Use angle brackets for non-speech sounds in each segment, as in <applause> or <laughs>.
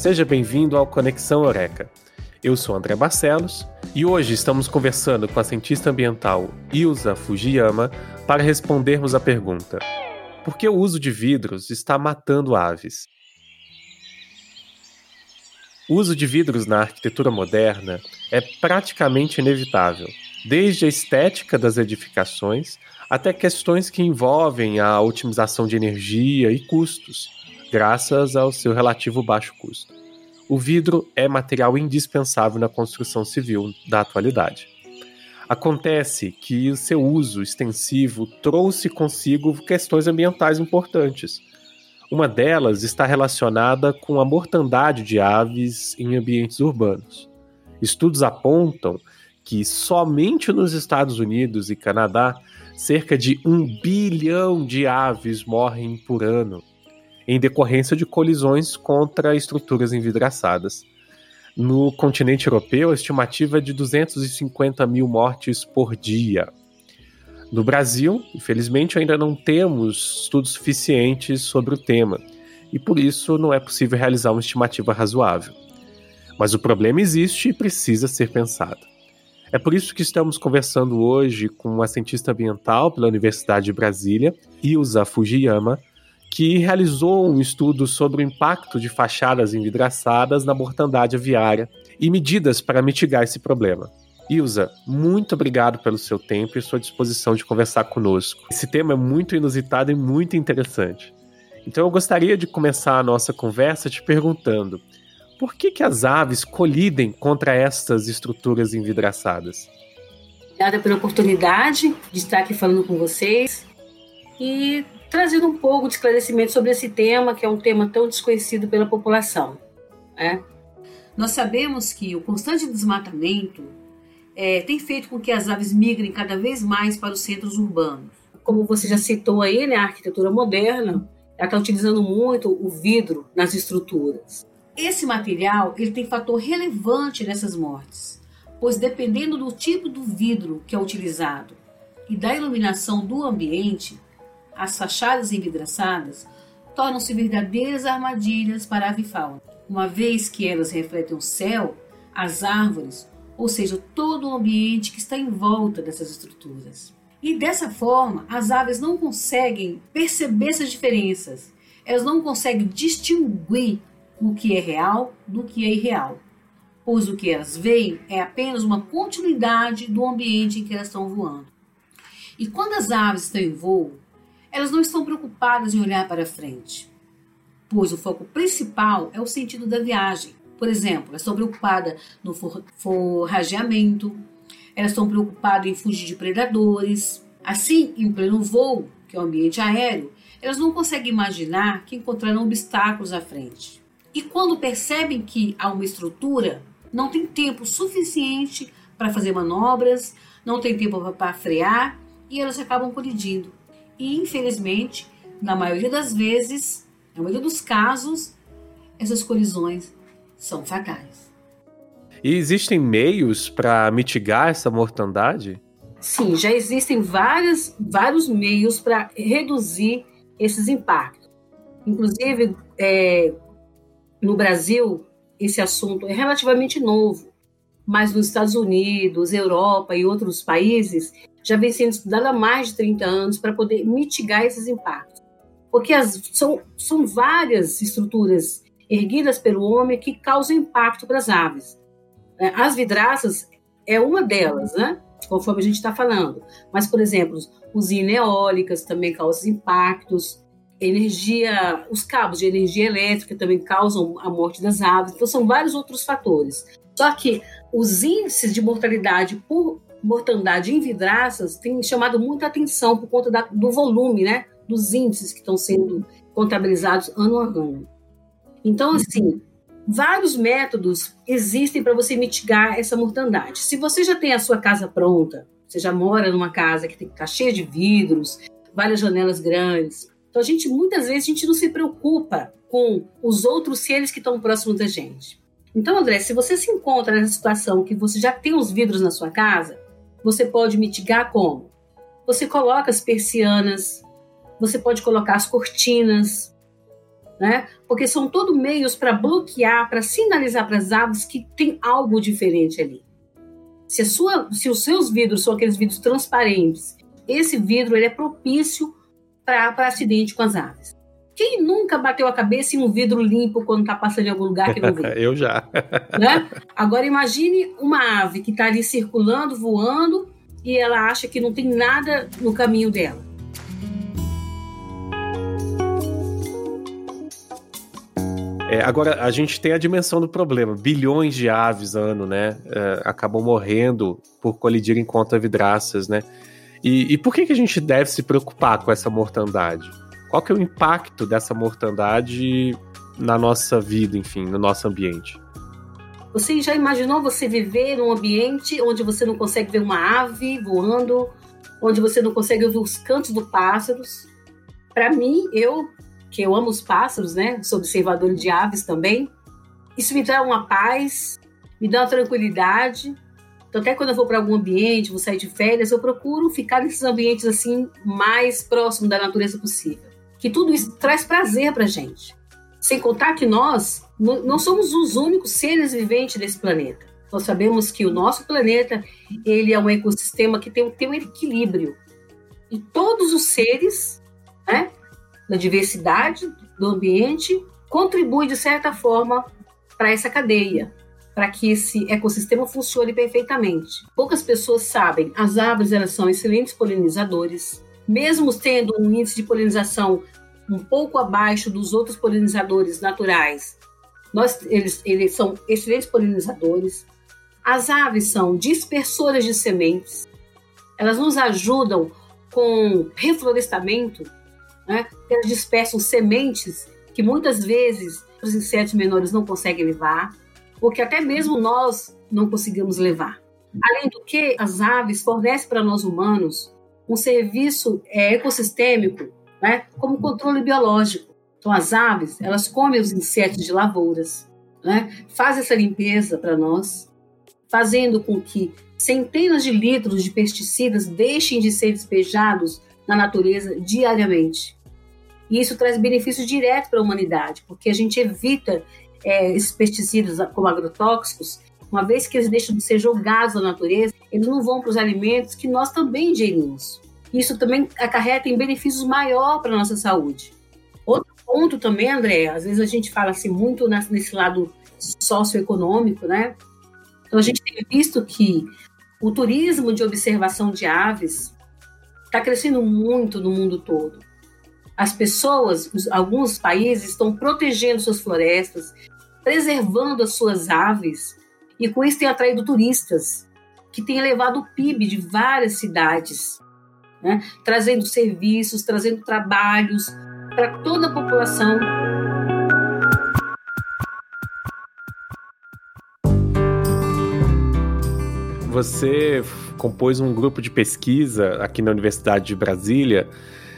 Seja bem-vindo ao Conexão Eureka. Eu sou André Barcelos e hoje estamos conversando com a cientista ambiental Ilza Fujiyama para respondermos a pergunta: Por que o uso de vidros está matando aves? O uso de vidros na arquitetura moderna é praticamente inevitável, desde a estética das edificações até questões que envolvem a otimização de energia e custos, graças ao seu relativo baixo custo. O vidro é material indispensável na construção civil da atualidade. Acontece que o seu uso extensivo trouxe consigo questões ambientais importantes. Uma delas está relacionada com a mortandade de aves em ambientes urbanos. Estudos apontam que somente nos Estados Unidos e Canadá cerca de um bilhão de aves morrem por ano em decorrência de colisões contra estruturas envidraçadas. No continente europeu, a estimativa é de 250 mil mortes por dia. No Brasil, infelizmente, ainda não temos estudos suficientes sobre o tema, e por isso não é possível realizar uma estimativa razoável. Mas o problema existe e precisa ser pensado. É por isso que estamos conversando hoje com uma cientista ambiental pela Universidade de Brasília, Ilza Fujiyama, que realizou um estudo sobre o impacto de fachadas envidraçadas na mortandade aviária e medidas para mitigar esse problema. Ilza, muito obrigado pelo seu tempo e sua disposição de conversar conosco. Esse tema é muito inusitado e muito interessante. Então eu gostaria de começar a nossa conversa te perguntando: por que, que as aves colidem contra estas estruturas envidraçadas? Obrigada pela oportunidade de estar aqui falando com vocês. E trazendo um pouco de esclarecimento sobre esse tema, que é um tema tão desconhecido pela população. Né? Nós sabemos que o constante desmatamento é, tem feito com que as aves migrem cada vez mais para os centros urbanos. Como você já citou aí, né, a arquitetura moderna está utilizando muito o vidro nas estruturas. Esse material ele tem fator relevante nessas mortes, pois dependendo do tipo do vidro que é utilizado e da iluminação do ambiente, as fachadas envidraçadas tornam-se verdadeiras armadilhas para a avifauna, uma vez que elas refletem o céu, as árvores, ou seja, todo o ambiente que está em volta dessas estruturas. E dessa forma, as aves não conseguem perceber essas diferenças, elas não conseguem distinguir o que é real do que é irreal, pois o que elas veem é apenas uma continuidade do ambiente em que elas estão voando. E quando as aves estão em voo, elas não estão preocupadas em olhar para frente, pois o foco principal é o sentido da viagem. Por exemplo, elas estão preocupadas no forrageamento, elas estão preocupadas em fugir de predadores. Assim, em pleno voo, que é o ambiente aéreo, elas não conseguem imaginar que encontrarão obstáculos à frente. E quando percebem que há uma estrutura, não tem tempo suficiente para fazer manobras, não tem tempo para frear e elas acabam colidindo e, infelizmente, na maioria das vezes, na maioria dos casos, essas colisões são fatais. E existem meios para mitigar essa mortandade? Sim, já existem vários, vários meios para reduzir esses impactos. Inclusive, é, no Brasil, esse assunto é relativamente novo, mas nos Estados Unidos, Europa e outros países já vem sendo estudado há mais de 30 anos para poder mitigar esses impactos. Porque as, são, são várias estruturas erguidas pelo homem que causam impacto para as aves. É, as vidraças é uma delas, né? conforme a gente está falando. Mas, por exemplo, usinas eólicas também causam impactos, energia, os cabos de energia elétrica também causam a morte das aves. Então, são vários outros fatores. Só que os índices de mortalidade por mortandade em vidraças tem chamado muita atenção por conta da, do volume, né, dos índices que estão sendo contabilizados ano a ano. Então, assim, vários métodos existem para você mitigar essa mortandade. Se você já tem a sua casa pronta, você já mora numa casa que está cheia de vidros, várias janelas grandes, então a gente muitas vezes a gente não se preocupa com os outros seres que estão próximos da gente. Então, André, se você se encontra nessa situação que você já tem os vidros na sua casa, você pode mitigar como? Você coloca as persianas, você pode colocar as cortinas, né? Porque são todos meios para bloquear, para sinalizar para as aves que tem algo diferente ali. Se, sua, se os seus vidros são aqueles vidros transparentes, esse vidro ele é propício para acidente com as aves. Quem nunca bateu a cabeça em um vidro limpo quando está passando em algum lugar que não <laughs> vê? Eu já. Né? Agora imagine uma ave que está ali circulando, voando, e ela acha que não tem nada no caminho dela. É, agora, a gente tem a dimensão do problema. Bilhões de aves ano, né? É, acabam morrendo por colidirem contra vidraças, né? E, e, por que, que a gente deve se preocupar com essa mortandade? Qual que é o impacto dessa mortandade na nossa vida, enfim, no nosso ambiente? Você já imaginou você viver num ambiente onde você não consegue ver uma ave voando, onde você não consegue ouvir os cantos dos pássaros? Para mim, eu que eu amo os pássaros, né? Sou observadora de aves também. Isso me dá uma paz, me dá uma tranquilidade. Então, até quando eu vou para algum ambiente, vou sair de férias, eu procuro ficar nesses ambientes assim mais próximo da natureza possível. Que tudo isso traz prazer para gente. Sem contar que nós não somos os únicos seres viventes desse planeta. Nós sabemos que o nosso planeta ele é um ecossistema que tem, tem um equilíbrio. E todos os seres né, da diversidade do ambiente, contribui de certa forma para essa cadeia, para que esse ecossistema funcione perfeitamente. Poucas pessoas sabem, as árvores elas são excelentes polinizadores, mesmo tendo um índice de polinização um pouco abaixo dos outros polinizadores naturais. Nós, eles, eles são excelentes polinizadores. As aves são dispersoras de sementes. Elas nos ajudam com reflorestamento né? Elas dispersam sementes que muitas vezes os insetos menores não conseguem levar, ou que até mesmo nós não conseguimos levar. Além do que, as aves fornecem para nós humanos um serviço é, ecossistêmico, né, como controle biológico. Então, as aves, elas comem os insetos de lavouras, né, essa limpeza para nós, fazendo com que centenas de litros de pesticidas deixem de ser despejados na natureza diariamente. E isso traz benefício direto para a humanidade, porque a gente evita é, esses pesticidas como agrotóxicos, uma vez que eles deixam de ser jogados na natureza, eles não vão para os alimentos que nós também ingerimos. Isso também acarreta em benefícios maior para a nossa saúde. Outro ponto também, André, às vezes a gente fala assim muito nesse lado socioeconômico, né? Então a gente tem visto que o turismo de observação de aves está crescendo muito no mundo todo. As pessoas, alguns países estão protegendo suas florestas, preservando as suas aves, e com isso tem atraído turistas, que tem elevado o PIB de várias cidades, né? trazendo serviços, trazendo trabalhos para toda a população. Você compôs um grupo de pesquisa aqui na Universidade de Brasília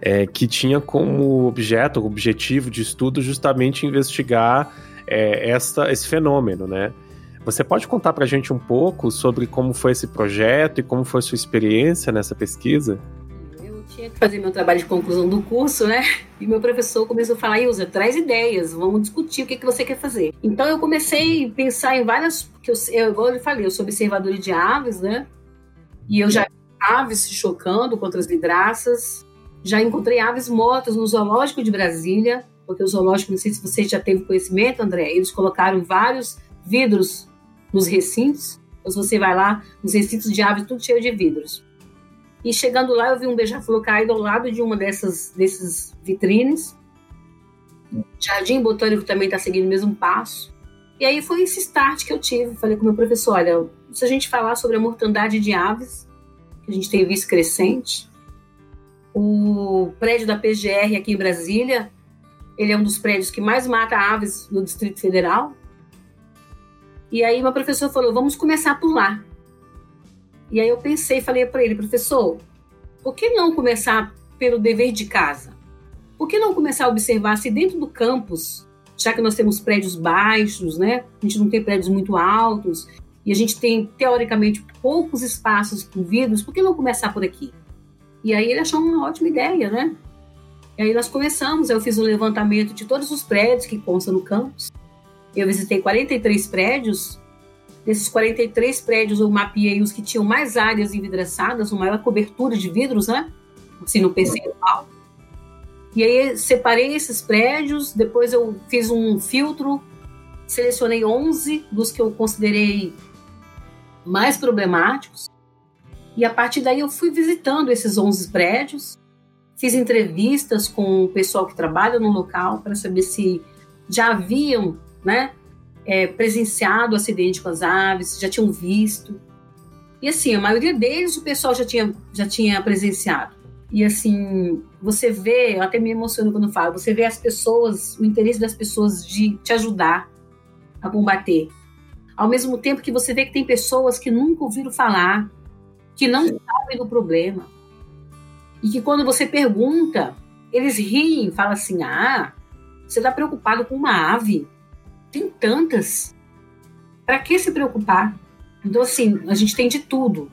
é, que tinha como objeto, objetivo de estudo justamente investigar é, essa, esse fenômeno, né? Você pode contar para a gente um pouco sobre como foi esse projeto e como foi sua experiência nessa pesquisa? Tinha que fazer meu trabalho de conclusão do curso, né? E meu professor começou a falar, Ilza, traz ideias, vamos discutir o que, que você quer fazer. Então eu comecei a pensar em várias, que eu, eu, igual eu falei, eu sou observadora de aves, né? E eu já vi aves se chocando contra as vidraças, já encontrei aves mortas no zoológico de Brasília, porque o zoológico, não sei se você já teve conhecimento, André, eles colocaram vários vidros nos recintos. Então, se você vai lá, nos recintos de aves, tudo cheio de vidros. E chegando lá, eu vi um beija-flor caído ao lado de uma dessas desses vitrines. O Jardim Botânico também está seguindo o mesmo passo. E aí foi esse start que eu tive. Falei com o meu professor: olha, se a gente falar sobre a mortandade de aves, que a gente tem visto crescente, o prédio da PGR aqui em Brasília, ele é um dos prédios que mais mata aves no Distrito Federal. E aí meu professor falou, vamos começar por lá. E aí eu pensei, falei para ele, professor, por que não começar pelo dever de casa? Por que não começar a observar se dentro do campus, já que nós temos prédios baixos, né? A gente não tem prédios muito altos e a gente tem teoricamente poucos espaços com vidros, por que não começar por aqui? E aí ele achou uma ótima ideia, né? E aí nós começamos, eu fiz um levantamento de todos os prédios que constam no campus. Eu visitei 43 prédios. Desses 43 prédios, eu mapeei os que tinham mais áreas envidraçadas, uma maior cobertura de vidros, né? Assim, no percentual. E aí separei esses prédios, depois eu fiz um filtro, selecionei 11 dos que eu considerei mais problemáticos. E a partir daí eu fui visitando esses 11 prédios, fiz entrevistas com o pessoal que trabalha no local para saber se já haviam né, é, presenciado o acidente com as aves, já tinham visto. E assim, a maioria deles o pessoal já tinha, já tinha presenciado. E assim, você vê, eu até me emociono quando falo, você vê as pessoas, o interesse das pessoas de te ajudar a combater. Ao mesmo tempo que você vê que tem pessoas que nunca ouviram falar, que não sabem do problema. E que quando você pergunta, eles riem, falam assim: ah, você está preocupado com uma ave? Tem tantas. Para que se preocupar? Então, assim, a gente tem de tudo.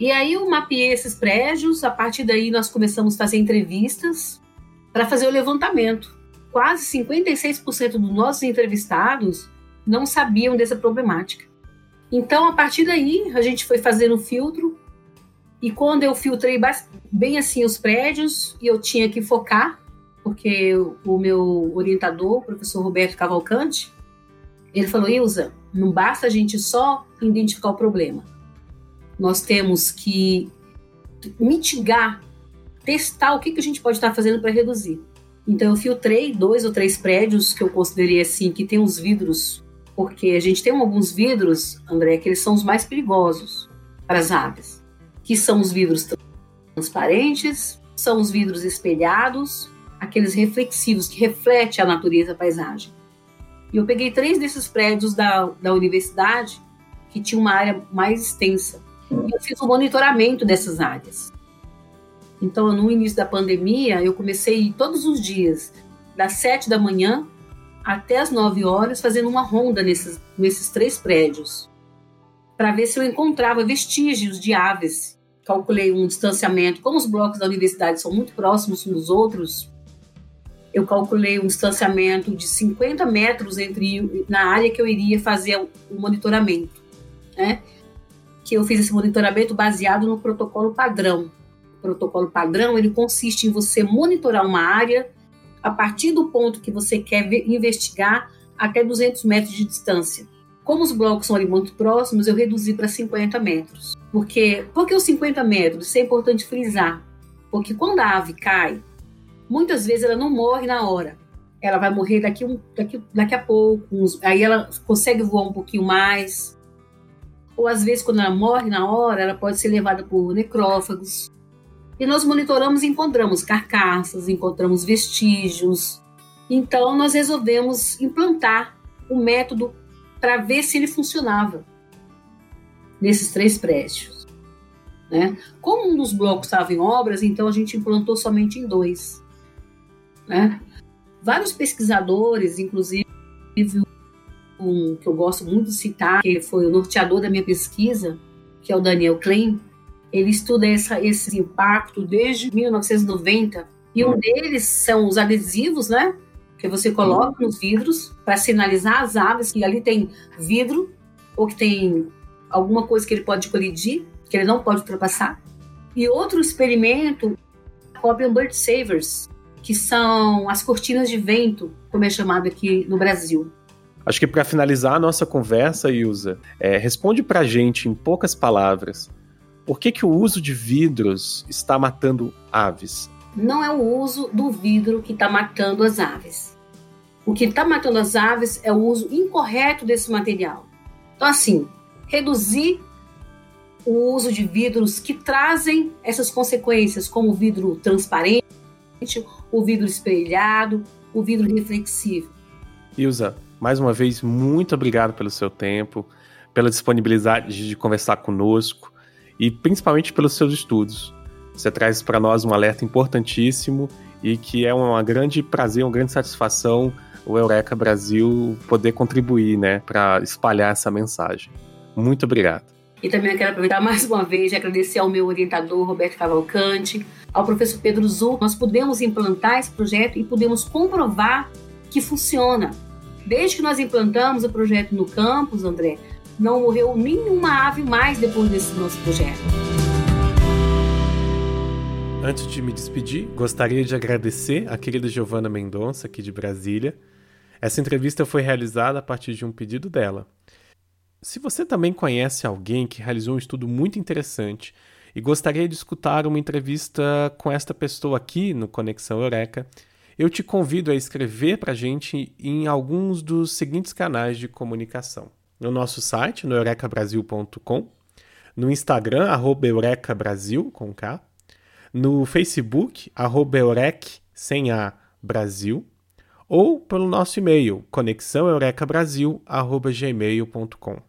E aí eu mapeei esses prédios, a partir daí nós começamos a fazer entrevistas para fazer o levantamento. Quase 56% dos nossos entrevistados não sabiam dessa problemática. Então, a partir daí, a gente foi fazendo o filtro, e quando eu filtrei bem assim os prédios, e eu tinha que focar, porque o meu orientador, o professor Roberto Cavalcante, ele falou: Ilza, não basta a gente só identificar o problema nós temos que mitigar, testar o que, que a gente pode estar fazendo para reduzir. Então, eu filtrei dois ou três prédios que eu considerei assim, que tem os vidros, porque a gente tem alguns vidros, André, que eles são os mais perigosos para as aves, que são os vidros transparentes, são os vidros espelhados, aqueles reflexivos que refletem a natureza, a paisagem. E eu peguei três desses prédios da, da universidade que tinha uma área mais extensa eu fiz o monitoramento dessas áreas. Então, no início da pandemia, eu comecei todos os dias, das sete da manhã até as nove horas, fazendo uma ronda nesses, nesses três prédios, para ver se eu encontrava vestígios de aves. Calculei um distanciamento, como os blocos da universidade são muito próximos uns dos outros, eu calculei um distanciamento de 50 metros entre na área que eu iria fazer o monitoramento, né? que eu fiz esse monitoramento baseado no protocolo padrão. O protocolo padrão ele consiste em você monitorar uma área a partir do ponto que você quer investigar até 200 metros de distância. Como os blocos são ali muito próximos, eu reduzi para 50 metros. Porque, porque os 50 metros? Isso é importante frisar. Porque quando a ave cai, muitas vezes ela não morre na hora. Ela vai morrer daqui, um, daqui, daqui a pouco. Uns, aí ela consegue voar um pouquinho mais ou às vezes quando ela morre na hora, ela pode ser levada por necrófagos. E nós monitoramos e encontramos carcaças, encontramos vestígios. Então nós resolvemos implantar um método para ver se ele funcionava nesses três prédios. Né? Como um dos blocos estava em obras, então a gente implantou somente em dois. Né? Vários pesquisadores, inclusive um que eu gosto muito de citar, que foi o norteador da minha pesquisa, que é o Daniel Klein, ele estuda essa, esse impacto desde 1990 e um deles são os adesivos, né? Que você coloca nos vidros para sinalizar as aves que ali tem vidro ou que tem alguma coisa que ele pode colidir, que ele não pode ultrapassar. E outro experimento, Copian Bird Savers, que são as cortinas de vento, como é chamado aqui no Brasil. Acho que para finalizar a nossa conversa, Ilza, é, responde para a gente em poucas palavras. Por que, que o uso de vidros está matando aves? Não é o uso do vidro que está matando as aves. O que está matando as aves é o uso incorreto desse material. Então, assim, reduzir o uso de vidros que trazem essas consequências, como o vidro transparente, o vidro espelhado, o vidro reflexivo. Ilza, mais uma vez, muito obrigado pelo seu tempo, pela disponibilidade de conversar conosco e principalmente pelos seus estudos. Você traz para nós um alerta importantíssimo e que é um grande prazer, uma grande satisfação o Eureka Brasil poder contribuir, né, para espalhar essa mensagem. Muito obrigado. E também eu quero aproveitar <laughs> mais uma vez e agradecer ao meu orientador, Roberto Cavalcante, ao professor Pedro Zu. Nós pudemos implantar esse projeto e pudemos comprovar que funciona. Desde que nós implantamos o projeto no campus, André, não morreu nenhuma ave mais depois desse nosso projeto. Antes de me despedir, gostaria de agradecer a querida Giovana Mendonça, aqui de Brasília. Essa entrevista foi realizada a partir de um pedido dela. Se você também conhece alguém que realizou um estudo muito interessante e gostaria de escutar uma entrevista com esta pessoa aqui no Conexão Eureka, eu te convido a escrever para a gente em alguns dos seguintes canais de comunicação. No nosso site, no eurekabrasil.com, no Instagram, arroba eurekabrasil, com K, no Facebook, arroba sem A, Brasil, ou pelo nosso e-mail, conexãoeurekabrasil.gmail.com.